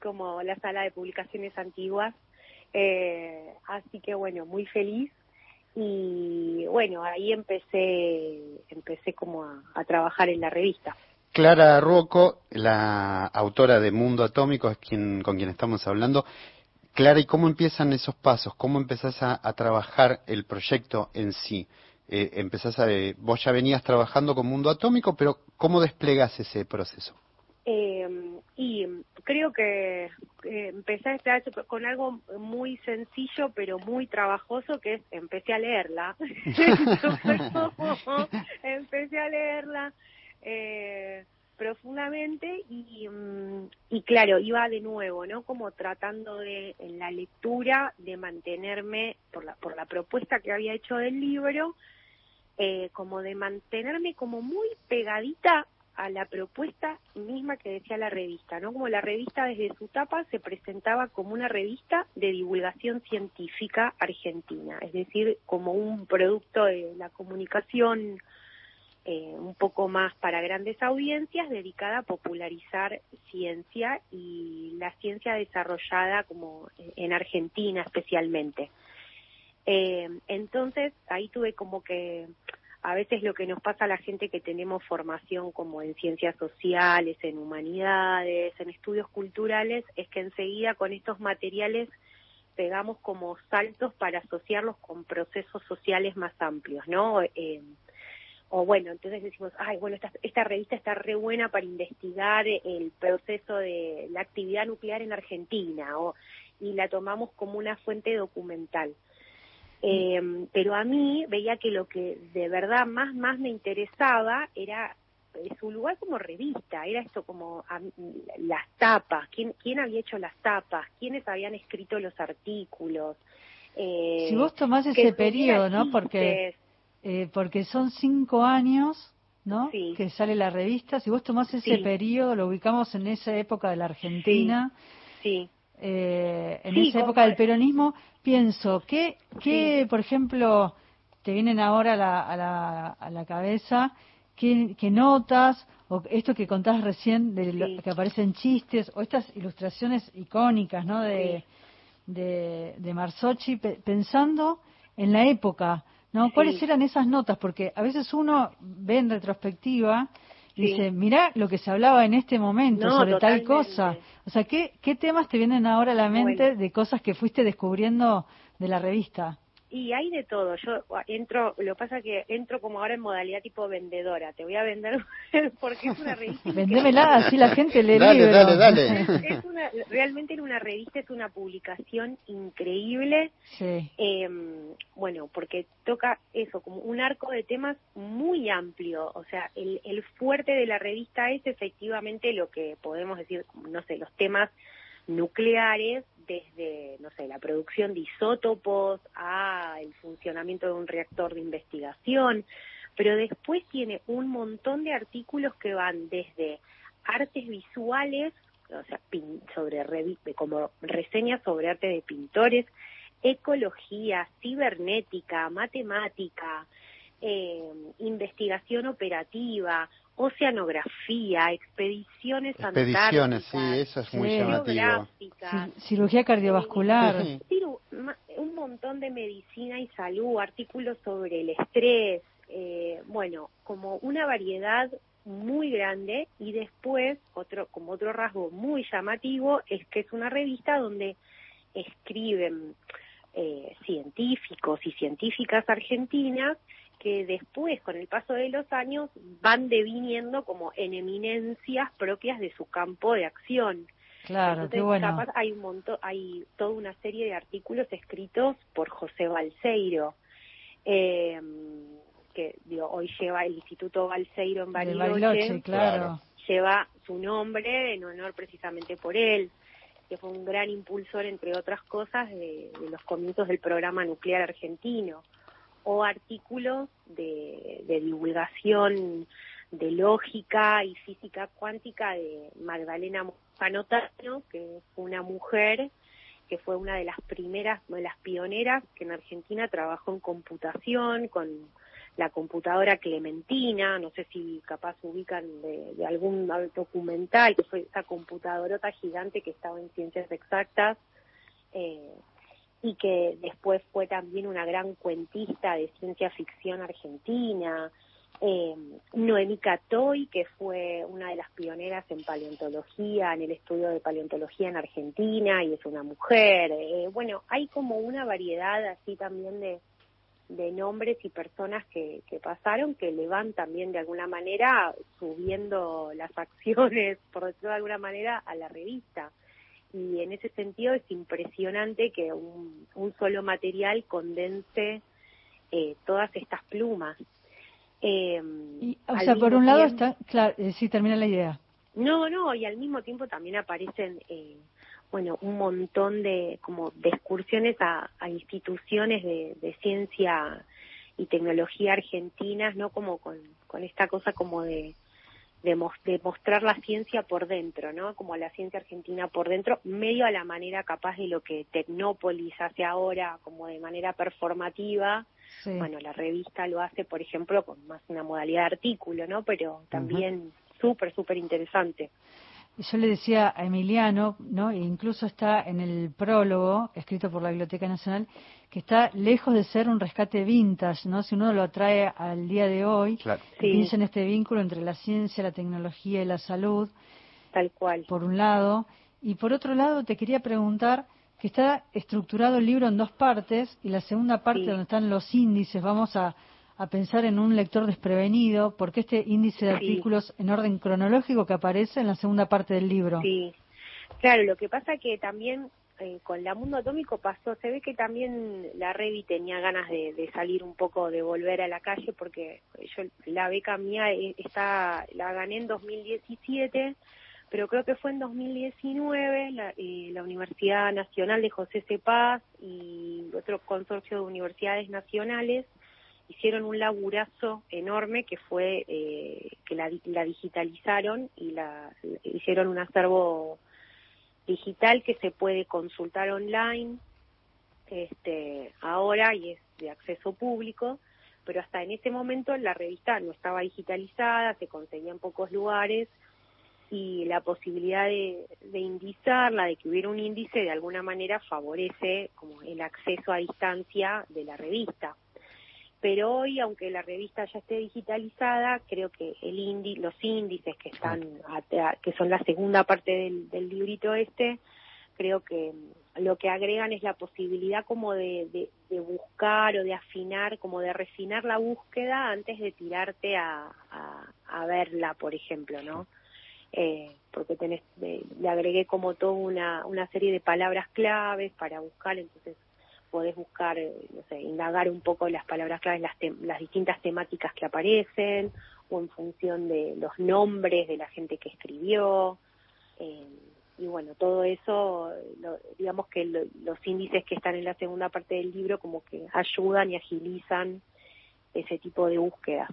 como la sala de publicaciones antiguas eh, así que bueno, muy feliz y bueno, ahí empecé, empecé como a, trabajar en la revista. Clara Rocco, la autora de Mundo Atómico, es quien, con quien estamos hablando. Clara, ¿y cómo empiezan esos pasos? ¿Cómo empezás a, trabajar el proyecto en sí? Eh, empezás a, vos ya venías trabajando con Mundo Atómico, pero ¿cómo desplegas ese proceso? Eh, y creo que empecé este con algo muy sencillo pero muy trabajoso que es empecé a leerla. empecé a leerla eh, profundamente y, y claro, iba de nuevo, ¿no? Como tratando de, en la lectura, de mantenerme, por la, por la propuesta que había hecho del libro, eh, como de mantenerme como muy pegadita a la propuesta misma que decía la revista, ¿no? Como la revista desde su tapa se presentaba como una revista de divulgación científica argentina, es decir, como un producto de la comunicación eh, un poco más para grandes audiencias dedicada a popularizar ciencia y la ciencia desarrollada como en Argentina especialmente. Eh, entonces ahí tuve como que a veces lo que nos pasa a la gente que tenemos formación como en ciencias sociales, en humanidades, en estudios culturales, es que enseguida con estos materiales pegamos como saltos para asociarlos con procesos sociales más amplios, ¿no? Eh, o bueno, entonces decimos, ay, bueno, esta, esta revista está re buena para investigar el proceso de la actividad nuclear en Argentina, o, y la tomamos como una fuente documental. Eh, pero a mí veía que lo que de verdad más, más me interesaba era su lugar como revista, era esto como las tapas, ¿quién, quién había hecho las tapas, quiénes habían escrito los artículos. Eh, si vos tomás ese periodo, ¿no? Porque, eh, porque son cinco años, ¿no? Que sale la revista, si vos tomás ese periodo, lo ubicamos en esa época de la Argentina. sí eh, en esa época del peronismo, pienso que, que por ejemplo, te vienen ahora a la, a la, cabeza, ¿qué, notas, o esto que contás recién, de lo, que aparecen chistes, o estas ilustraciones icónicas, ¿no? De, de, de Marsochi, pensando en la época, ¿no? ¿Cuáles eran esas notas? Porque a veces uno ve en retrospectiva Dice, mira lo que se hablaba en este momento sobre tal cosa. O sea, ¿qué, ¿qué temas te vienen ahora a la mente de cosas que fuiste descubriendo de la revista? Y hay de todo. Yo entro, lo que pasa es que entro como ahora en modalidad tipo vendedora. Te voy a vender porque es una revista. Vendémela, así la gente lee dale, Dale, dale, es una, realmente en una revista es una publicación increíble. Sí. Eh, bueno, porque toca eso, como un arco de temas muy amplio. O sea, el, el fuerte de la revista es efectivamente lo que podemos decir, no sé, los temas nucleares desde, no sé, la producción de isótopos a el funcionamiento de un reactor de investigación, pero después tiene un montón de artículos que van desde artes visuales, o sea, sobre como reseñas sobre arte de pintores, ecología, cibernética, matemática, eh, investigación operativa, oceanografía, expediciones, expediciones sí, eso es muy llamativo. cirugía cardiovascular. un montón de medicina y salud, artículos sobre el estrés, eh, bueno, como una variedad muy grande y después otro como otro rasgo muy llamativo es que es una revista donde escriben eh, científicos y científicas argentinas que después, con el paso de los años, van deviniendo como en eminencias propias de su campo de acción. Claro, qué bueno. hay un montón, hay toda una serie de artículos escritos por José Balseiro, eh, que digo, hoy lleva el Instituto Balseiro en Bariloche, claro. lleva su nombre en honor precisamente por él. que fue un gran impulsor, entre otras cosas, de, los comienzos del programa nuclear argentino, o artículos de, divulgación de lógica y física cuántica de Magdalena Panotano, que fue una mujer que fue una de las primeras, de las pioneras que en Argentina trabajó en computación, con la computadora Clementina, no sé si capaz ubican de, algún documental, que fue esa computadorota gigante que estaba en ciencias exactas, eh, y que después fue también una gran cuentista de ciencia ficción argentina, eh, Noemí Catoy, que fue una de las pioneras en paleontología, en el estudio de paleontología en Argentina, y es una mujer. Eh, bueno, hay como una variedad así también de, de nombres y personas que, que pasaron que le van también de alguna manera subiendo las acciones, por decirlo de alguna manera, a la revista. Y en ese sentido es impresionante que un, un solo material condense eh, todas estas plumas. Eh, o sea, por un lado está, claro, eh, sí, termina la idea. No, no, y al mismo tiempo también aparecen, eh, bueno, un montón de como de excursiones a, instituciones de, ciencia y tecnología argentinas, ¿no? Como con, con esta cosa como de, de, mostrar la ciencia por dentro, ¿no? Como la ciencia argentina por dentro, medio a la manera capaz de lo que Tecnópolis hace ahora, como de manera performativa, bueno, la revista lo hace, por ejemplo, con más una modalidad de artículo, ¿no? Pero también súper, súper interesante. Yo le decía a Emiliano, ¿no? E incluso está en el prólogo, escrito por la Biblioteca Nacional, que está lejos de ser un rescate vintage, ¿no? Si uno lo atrae al día de hoy, piensa en este vínculo entre la ciencia, la tecnología y la salud. Tal cual. Por un lado. Y por otro lado, te quería preguntar que está estructurado el libro en dos partes y la segunda parte donde están los índices, vamos a, pensar en un lector desprevenido, porque este índice de artículos en orden cronológico que aparece en la segunda parte del libro. Sí, claro, lo que pasa que también eh, con la Mundo Atómico pasó, se ve que también la Revi tenía ganas de, de, salir un poco, de volver a la calle, porque yo la beca mía eh, está, la gané en 2017 pero creo que fue en 2019 la, eh, la Universidad Nacional de José C. Paz y otro consorcio de universidades nacionales hicieron un laburazo enorme que fue eh, que la, la, digitalizaron y la, hicieron un acervo digital que se puede consultar online este ahora y es de acceso público pero hasta en ese momento la revista no estaba digitalizada se conseguía en pocos lugares y la posibilidad de, de indizarla, de que hubiera un índice, de alguna manera favorece como el acceso a distancia de la revista. Pero hoy, aunque la revista ya esté digitalizada, creo que el indi los índices que están, que son la segunda parte del, del librito este, creo que lo que agregan es la posibilidad como de, de, buscar o de afinar, como de refinar la búsqueda antes de tirarte a, a, a verla, por ejemplo, ¿no? eh, porque tenés, le agregué como toda una, una serie de palabras claves para buscar, entonces podés buscar, eh, indagar un poco las palabras claves, las, las distintas temáticas que aparecen, o en función de los nombres de la gente que escribió. Eh, y bueno, todo eso, digamos que los índices que están en la segunda parte del libro como que ayudan y agilizan ese tipo de búsquedas.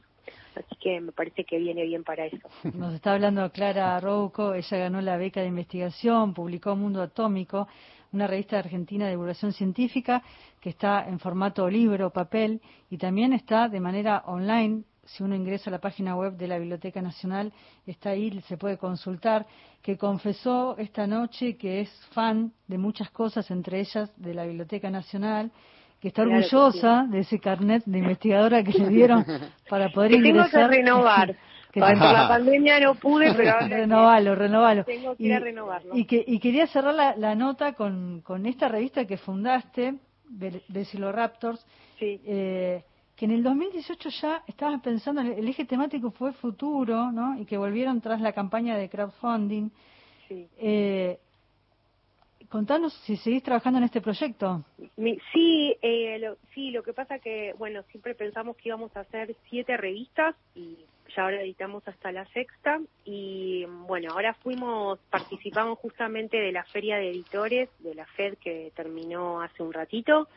Así que me parece que viene bien para eso. Nos está hablando Clara Rouco, ella ganó la beca de investigación, publicó Mundo Atómico, una revista argentina de divulgación científica que está en formato libro, papel y también está de manera online. Si uno ingresa a la página web de la Biblioteca Nacional, está ahí, se puede consultar, que confesó esta noche que es fan de muchas cosas, entre ellas de la Biblioteca Nacional, que está orgullosa de ese carnet de investigadora que le dieron para poder ingresar. Tengo que renovar. Que por la pandemia no pude, pero renovalo, renovalo. Tengo que ir a renovarlo. Y, que, y quería cerrar la, la nota con, con esta revista que fundaste, Raptors, sí. eh, que en el 2018 ya estabas pensando, el eje temático fue futuro, ¿no? Y que volvieron tras la campaña de crowdfunding. Sí. Eh, contanos si seguís trabajando en este proyecto. Sí, eh, lo, sí, lo que pasa que, bueno, siempre pensamos que íbamos a hacer siete revistas y ya ahora editamos hasta la sexta y bueno, ahora fuimos, participamos justamente de la feria de editores de la FED que terminó hace un ratito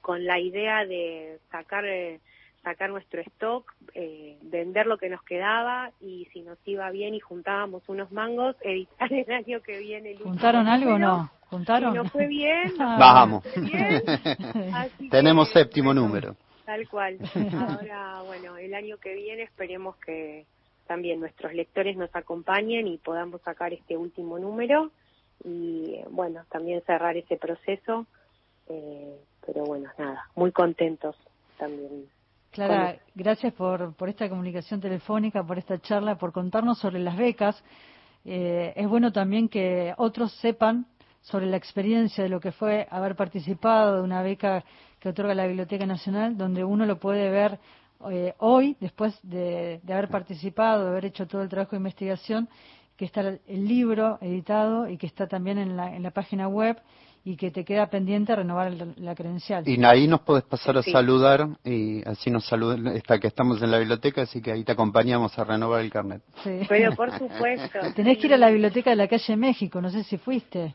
con la idea de sacar eh, sacar nuestro stock, eh, vender lo que nos quedaba y si nos iba bien y juntábamos unos mangos, editar el año que viene. ¿Juntaron algo o no? ¿Juntaron? Si no fue bien, Bajamos. Tenemos que, séptimo número. Tal cual. Ahora, bueno, el año que viene esperemos que también nuestros lectores nos acompañen y podamos sacar este último número y, bueno, también cerrar ese proceso. Eh, pero bueno, nada, muy contentos también. Clara, gracias por, por esta comunicación telefónica, por esta charla, por contarnos sobre las becas. Eh, es bueno también que otros sepan sobre la experiencia de lo que fue haber participado de una beca que otorga la Biblioteca Nacional, donde uno lo puede ver eh, hoy, después de, haber participado, de haber hecho todo el trabajo de investigación, que está el libro editado y que está también en la, en la página web y que te queda pendiente renovar la, credencial. Y ahí nos puedes pasar a saludar y así nos saludan, está que estamos en la biblioteca, así que ahí te acompañamos a renovar el carnet. Sí. Pero por supuesto. Tenés que ir a la biblioteca de la calle México, no sé si fuiste.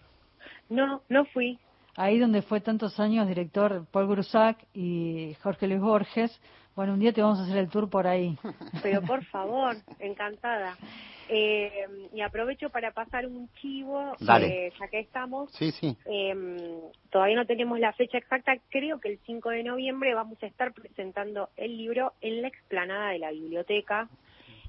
No, no fui. Ahí donde fue tantos años director Paul Grusac y Jorge Luis Borges. Bueno, un día te vamos a hacer el tour por ahí. Pero por favor, encantada. Eh, y aprovecho para pasar un chivo, eh, ya que estamos. Sí, sí. Em, todavía no tenemos la fecha exacta, creo que el 5 de noviembre vamos a estar presentando el libro en la explanada de la biblioteca.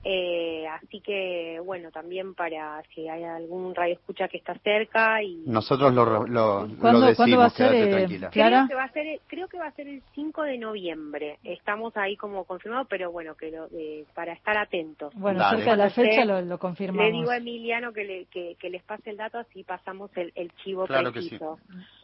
Eh, así que, bueno, también para si hay algún radio escucha que está cerca y... Nosotros lo, lo, decimos, va a ser, eh, Creo que va a ser, creo que va a ser el 5 de noviembre. Estamos ahí como confirmados, pero bueno, que lo, eh, para estar atentos. Bueno, cerca de la fecha lo, confirmamos. Le digo a Emiliano que, le, que, les pase el dato, así pasamos el, el chivo preciso.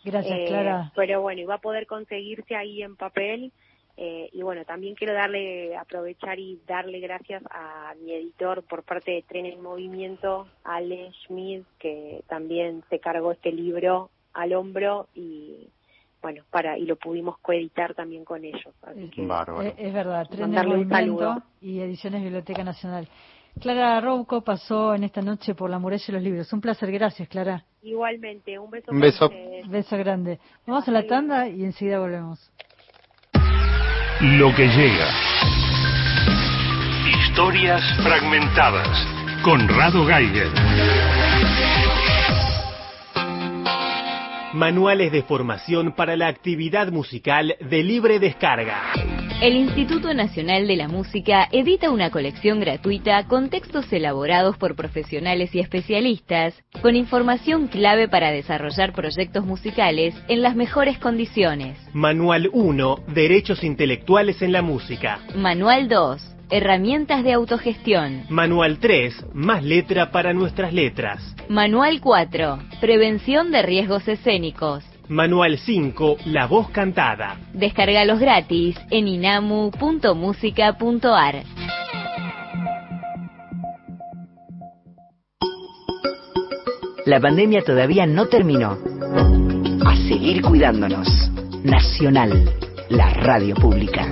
Gracias, Clara. Pero bueno, y va a poder conseguirse ahí en papel eh, y bueno, también quiero darle, aprovechar y darle gracias a mi editor por parte de Tren en Movimiento, Ale Schmidt, que también se cargó este libro al hombro y bueno, para y lo pudimos coeditar también con ellos. Así que, es, verdad, Tren en Movimiento y Ediciones Biblioteca Nacional. Clara Rouco pasó en esta noche por la muralla de los libros. Un placer, gracias, Clara. Igualmente, un beso. Un beso. Un beso grande. Vamos a la tanda y enseguida volvemos. Lo que llega. Historias fragmentadas. Conrado Geiger. Manuales de formación para la actividad musical de libre descarga. El Instituto Nacional de la Música edita una colección gratuita con textos elaborados por profesionales y especialistas, con información clave para desarrollar proyectos musicales en las mejores condiciones. Manual 1, Derechos Intelectuales en la Música. Manual 2, Herramientas de autogestión. Manual 3. Más letra para nuestras letras. Manual 4. Prevención de riesgos escénicos. Manual 5, La voz cantada. Descárgalos gratis en inamu.musica.ar. La pandemia todavía no terminó. A seguir cuidándonos. Nacional, la radio pública.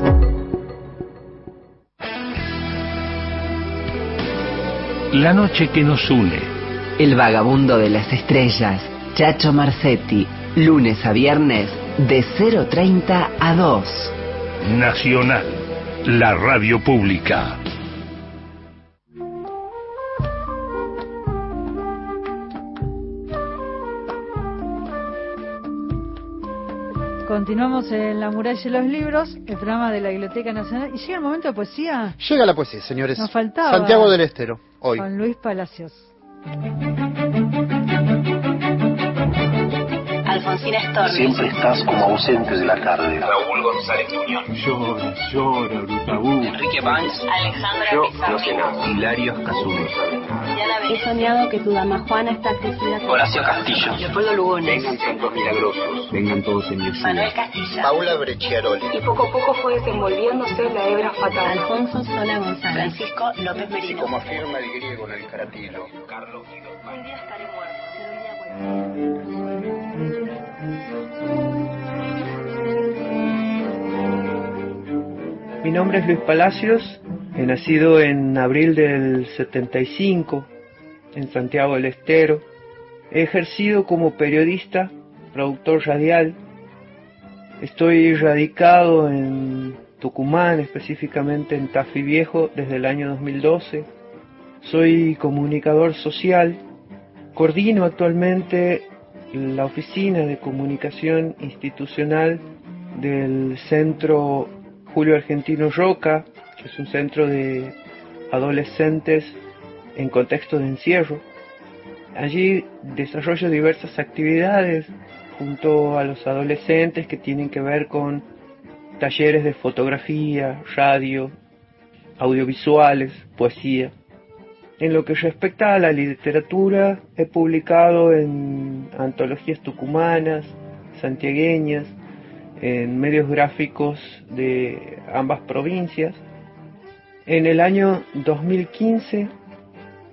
La noche que nos une. El vagabundo de las estrellas, Chacho Marcetti, lunes a viernes de 0.30 a 2. Nacional, la radio pública. Continuamos en La muralla de los libros, el programa de la Biblioteca Nacional. Y llega el momento de poesía. Llega la poesía, señores. Nos faltaba. Santiago del Estero, hoy. Juan Luis Palacios. Siempre estás como ausente de la tarde. Raúl González Muñoz. Llora, llora, Brutabú. Enrique Banks. Alejandra Yo, Pizarro. No sé nada. Hilario He soñado que tu dama Juana está crecida. Horacio Castillo. Leopoldo Lugones. Vengan santos milagrosos. Vengan todos en mi ayuda. Manuel Castilla. Paula Brecciaroli. Y poco a poco fue desenvolviéndose la hebra fatal. Alfonso Sola González. Francisco López Merino. Y como afirma el griego en el caratillo. Carlos Un día Mi nombre es Luis Palacios, He nacido en abril del 75 en Santiago del Estero. He ejercido como periodista, productor radial. Estoy radicado en Tucumán, específicamente en Tafí Viejo, desde el año 2012. Soy comunicador social. Coordino actualmente la oficina de comunicación institucional del Centro Julio Argentino Roca, que es un centro de adolescentes en contexto de encierro. Allí desarrollo diversas actividades junto a los adolescentes que tienen que ver con talleres de fotografía, radio, audiovisuales, poesía. En lo que respecta a la literatura, he publicado en antologías tucumanas, santiagueñas, en medios gráficos de ambas provincias. En el año 2015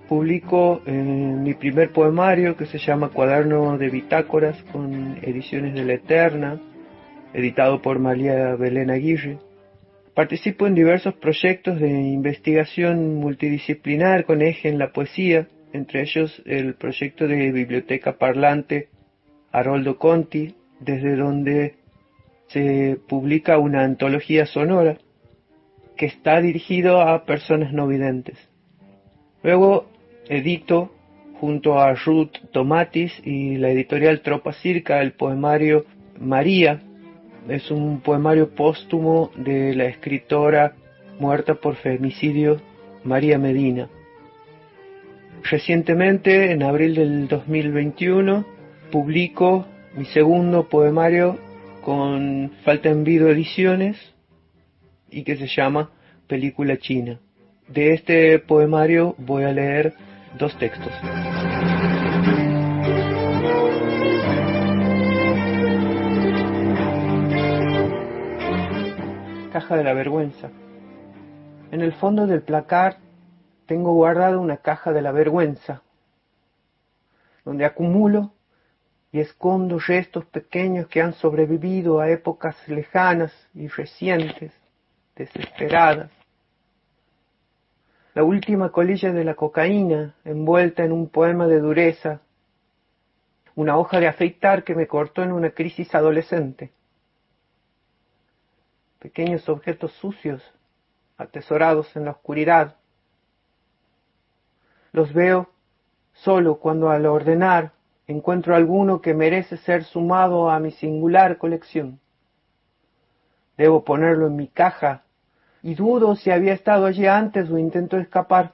publico eh, mi primer poemario que se llama Cuaderno de Bitácoras con ediciones de la Eterna, editado por María Belén Aguirre. Participo en diversos proyectos de investigación multidisciplinar con eje en la poesía, entre ellos el proyecto de Biblioteca Parlante Haroldo Conti, desde donde se publica una antología sonora que está dirigido a personas no videntes. Luego edito junto a Ruth Tomatis y la editorial Tropa Circa el poemario María. Es un poemario póstumo de la escritora muerta por femicidio María Medina. Recientemente, en abril del 2021, publico mi segundo poemario con Falta en Vido Ediciones y que se llama Película China. De este poemario voy a leer dos textos. Caja de la vergüenza. En el fondo del placar tengo guardada una caja de la vergüenza, donde acumulo y escondo restos pequeños que han sobrevivido a épocas lejanas y recientes, desesperadas. La última colilla de la cocaína envuelta en un poema de dureza, una hoja de afeitar que me cortó en una crisis adolescente. Pequeños objetos sucios, atesorados en la oscuridad. Los veo solo cuando al ordenar encuentro alguno que merece ser sumado a mi singular colección. Debo ponerlo en mi caja y dudo si había estado allí antes o intento escapar,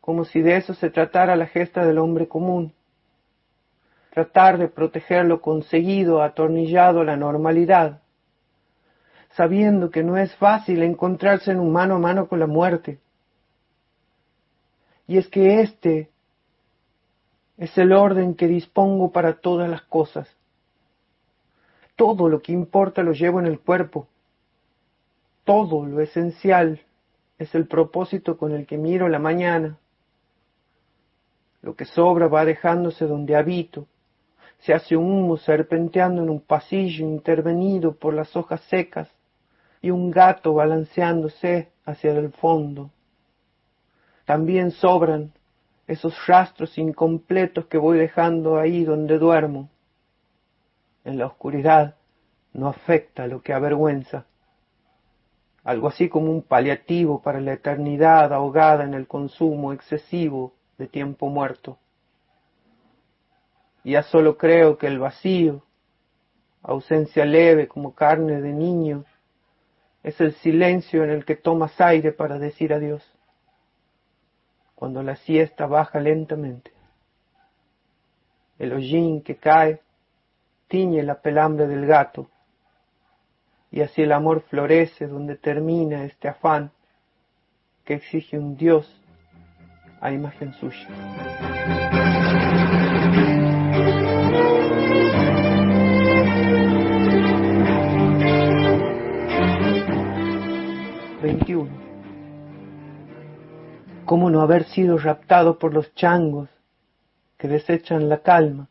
como si de eso se tratara la gesta del hombre común. Tratar de protegerlo conseguido, atornillado a la normalidad, sabiendo que no es fácil encontrarse en un mano a mano con la muerte. Y es que este es el orden que dispongo para todas las cosas. Todo lo que importa lo llevo en el cuerpo. Todo lo esencial es el propósito con el que miro la mañana. Lo que sobra va dejándose donde habito. Se hace un humo serpenteando en un pasillo intervenido por las hojas secas y un gato balanceándose hacia el fondo. También sobran esos rastros incompletos que voy dejando ahí donde duermo. En la oscuridad no afecta lo que avergüenza. Algo así como un paliativo para la eternidad ahogada en el consumo excesivo de tiempo muerto. Ya solo creo que el vacío, ausencia leve como carne de niño, es el silencio en el que tomas aire para decir adiós cuando la siesta baja lentamente. El hollín que cae tiñe la pelambre del gato, y así el amor florece donde termina este afán que exige un Dios a imagen suya. ¿Cómo no haber sido raptado por los changos que desechan la calma?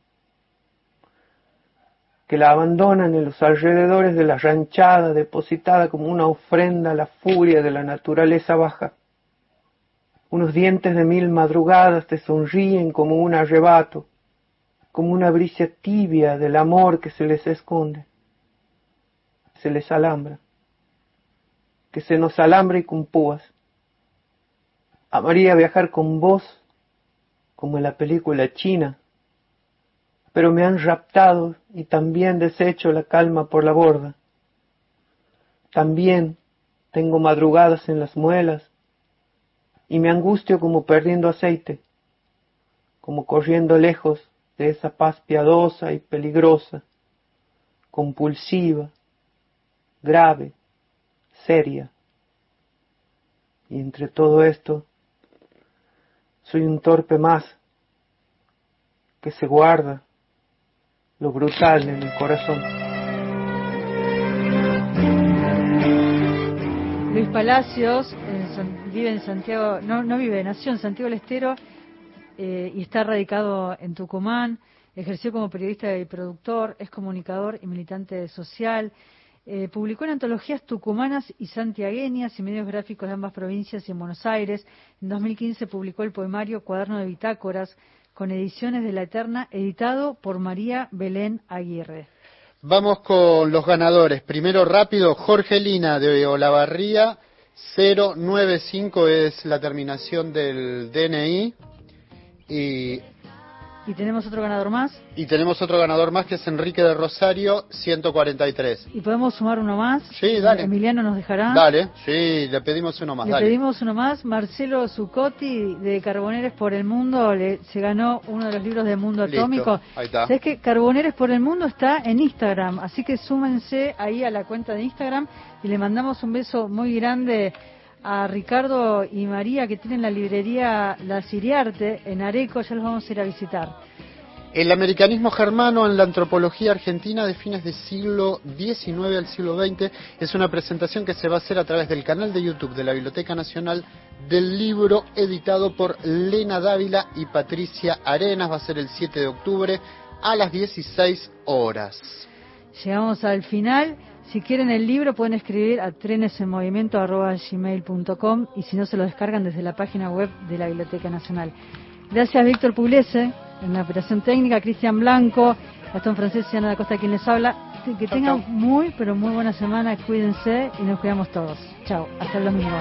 que la abandonan en los alrededores de la ranchada depositada como una ofrenda a la furia de la naturaleza baja. Unos dientes de mil madrugadas te sonríen como un arrebato, como una brisa tibia del amor que se les esconde, se les alambra, que se nos alambra y con púas. Amaría viajar con vos, como en la película china, pero me han raptado y también desecho la calma por la borda. También tengo madrugadas en las muelas y me angustio como perdiendo aceite, como corriendo lejos de esa paz piadosa y peligrosa, compulsiva, grave, seria. Y entre todo esto, soy un torpe más que se guarda lo brutal en el corazón. Luis Palacios vive en Santiago, no, vive, nació en Santiago del Estero eh, y está radicado en Tucumán. Ejerció como periodista y productor, es comunicador y militante social. Eh, publicó en antologías tucumanas y santiagueñas y medios gráficos de ambas provincias y en Buenos Aires. En 2015 publicó el poemario Cuaderno de Bitácoras, con ediciones de la Eterna, editado por María Belén Aguirre. Vamos con los ganadores. Primero rápido, Jorge Lina de Olavarría, 095 es la terminación del DNI. Y y tenemos otro ganador más. Y tenemos otro ganador más que es Enrique de Rosario, 143. ¿Y podemos sumar uno más? Sí, dale. Emiliano nos dejará. Dale, sí, le pedimos uno más. Le pedimos uno más. Marcelo Zucotti de Carboneres por el Mundo le, se ganó uno de los libros de Mundo Atómico. Ahí está. ¿Sabes que Carboneres por el Mundo está en Instagram? Así que súmense ahí a la cuenta de Instagram y le mandamos un beso muy grande a Ricardo y María que tienen la librería La Siriarte en Areco, ya los vamos a ir a visitar. El americanismo germano en la antropología argentina de fines del siglo XIX al siglo XX es una presentación que se va a hacer a través del canal de YouTube de la Biblioteca Nacional del libro editado por Lena Dávila y Patricia Arenas. Va a ser el 7 de octubre a las 16 horas. Llegamos al final. Si quieren el libro pueden escribir a trenesenmovimiento.gmail.com y si no se lo descargan desde la página web de la Biblioteca Nacional. Gracias Víctor Pugliese en la operación técnica, Cristian Blanco, Gastón Francés y Ana da Costa quien les habla. Que tengan muy, pero muy buena semana, cuídense y nos cuidamos todos. Chao, hasta el domingo.